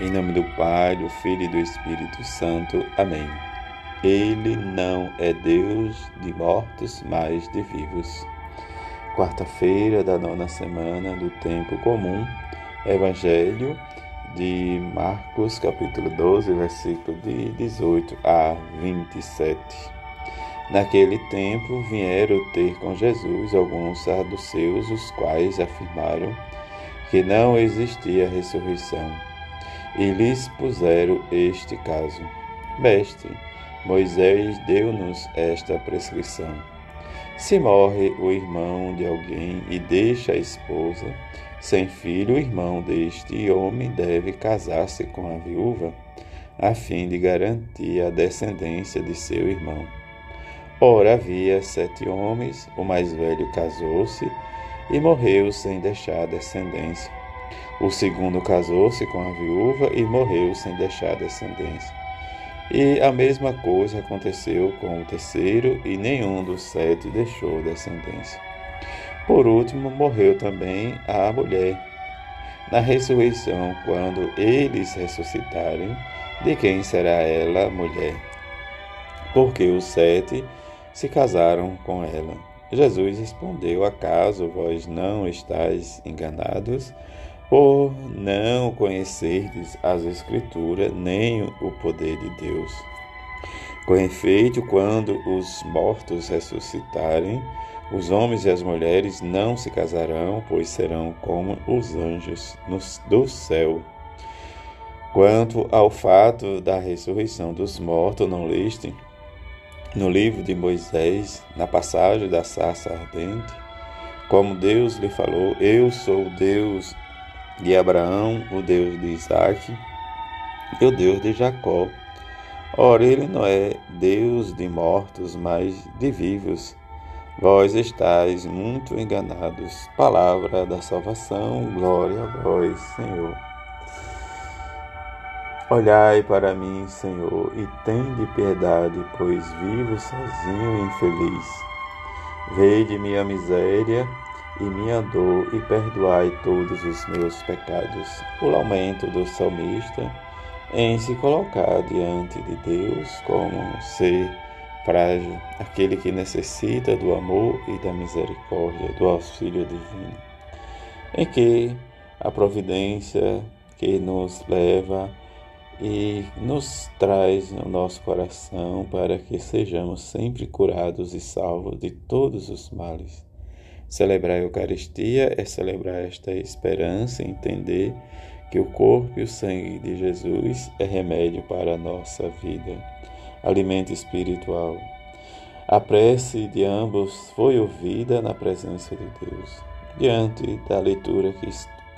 Em nome do Pai, do Filho e do Espírito Santo. Amém. Ele não é Deus de mortos, mas de vivos. Quarta-feira da nona semana do tempo comum, Evangelho de Marcos, capítulo 12, versículo de 18 a 27. Naquele tempo vieram ter com Jesus alguns saduceus, os quais afirmaram que não existia ressurreição e lhes puseram este caso: Mestre, Moisés deu-nos esta prescrição. Se morre o irmão de alguém e deixa a esposa, sem filho, o irmão deste homem deve casar-se com a viúva, a fim de garantir a descendência de seu irmão. Ora, havia sete homens, o mais velho casou-se e morreu sem deixar descendência. O segundo casou-se com a viúva e morreu sem deixar descendência. E a mesma coisa aconteceu com o terceiro, e nenhum dos sete deixou descendência. Por último, morreu também a mulher. Na ressurreição, quando eles ressuscitarem, de quem será ela mulher? Porque os sete se casaram com ela. Jesus respondeu: Acaso vós não estáis enganados? Por não conhecerdes as Escrituras nem o poder de Deus. Com efeito, quando os mortos ressuscitarem, os homens e as mulheres não se casarão, pois serão como os anjos do céu. Quanto ao fato da ressurreição dos mortos, não leste no livro de Moisés, na passagem da sarça ardente, como Deus lhe falou: Eu sou Deus de Abraão, o Deus de Isaac e o Deus de Jacó. Ora, ele não é Deus de mortos, mas de vivos. Vós estáis muito enganados. Palavra da salvação, glória a vós, Senhor. Olhai para mim, Senhor, e tende piedade, pois vivo sozinho e infeliz. Vede minha miséria e minha dor e perdoai todos os meus pecados. O lamento do salmista em se colocar diante de Deus como ser frágil, aquele que necessita do amor e da misericórdia, do auxílio divino, em que a providência que nos leva e nos traz no nosso coração para que sejamos sempre curados e salvos de todos os males. Celebrar a Eucaristia é celebrar esta esperança, entender que o corpo e o sangue de Jesus é remédio para a nossa vida, alimento espiritual. A prece de ambos foi ouvida na presença de Deus. Diante da leitura que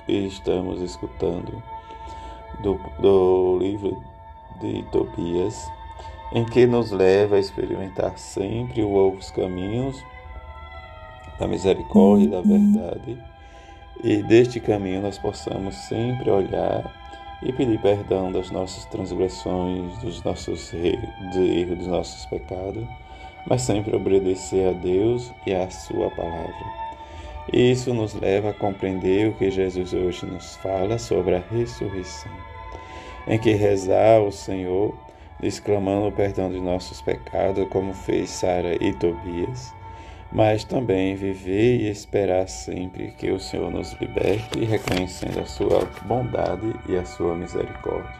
estamos escutando do, do livro de Tobias, em que nos leva a experimentar sempre os caminhos da misericórdia e da verdade, e deste caminho nós possamos sempre olhar e pedir perdão das nossas transgressões, dos nossos erros, dos nossos pecados, mas sempre obedecer a Deus e à Sua palavra. Isso nos leva a compreender o que Jesus hoje nos fala sobre a ressurreição, em que rezar ao Senhor, exclamando o perdão de nossos pecados, como fez Sara e Tobias, mas também viver e esperar sempre que o Senhor nos liberte, reconhecendo a sua bondade e a sua misericórdia.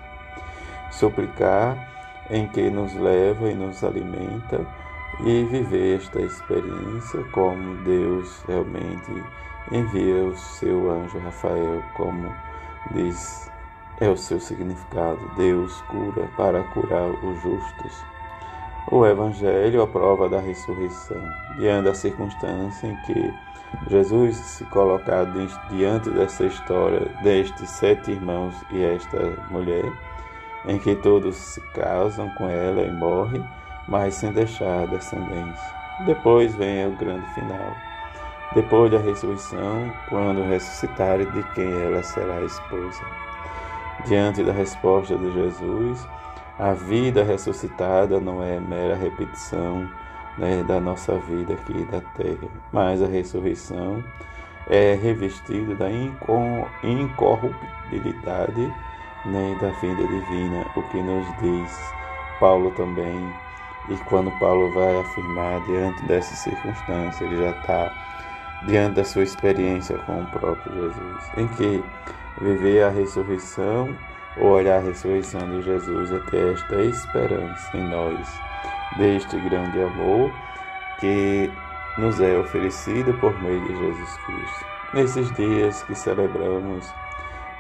Suplicar em que nos leva e nos alimenta e viver esta experiência como Deus realmente envia o seu anjo Rafael, como diz é o seu significado. Deus cura para curar os justos o Evangelho, a prova da ressurreição, diante da circunstância em que Jesus se colocar diante dessa história destes sete irmãos e esta mulher, em que todos se casam com ela e morrem, mas sem deixar descendência. Depois vem o grande final. Depois da ressurreição, quando ressuscitarem, de quem ela será esposa. Diante da resposta de Jesus, a vida ressuscitada não é mera repetição né, da nossa vida aqui da terra, mas a ressurreição é revestida da incorruptibilidade nem da vinda divina, o que nos diz Paulo também. E quando Paulo vai afirmar diante dessa circunstância, ele já está diante da sua experiência com o próprio Jesus, em que viver a ressurreição olhar a ressurreição de Jesus é ter esta esperança em nós, deste grande amor que nos é oferecido por meio de Jesus Cristo. Nesses dias que celebramos,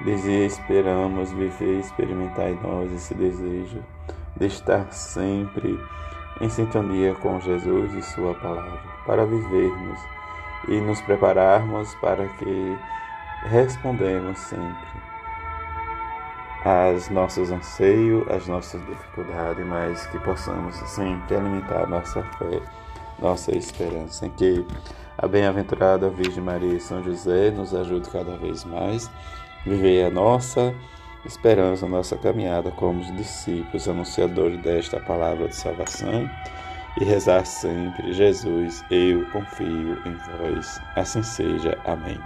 esperamos viver experimentar em nós esse desejo de estar sempre em sintonia com Jesus e Sua palavra, para vivermos e nos prepararmos para que respondemos sempre às nossos anseios, às nossas dificuldades, mas que possamos sempre alimentar nossa fé, nossa esperança, em que a bem-aventurada Virgem Maria e São José nos ajude cada vez mais a viver a nossa esperança, a nossa caminhada como discípulos, anunciadores desta palavra de salvação e rezar sempre: Jesus, eu confio em vós. Assim seja. Amém.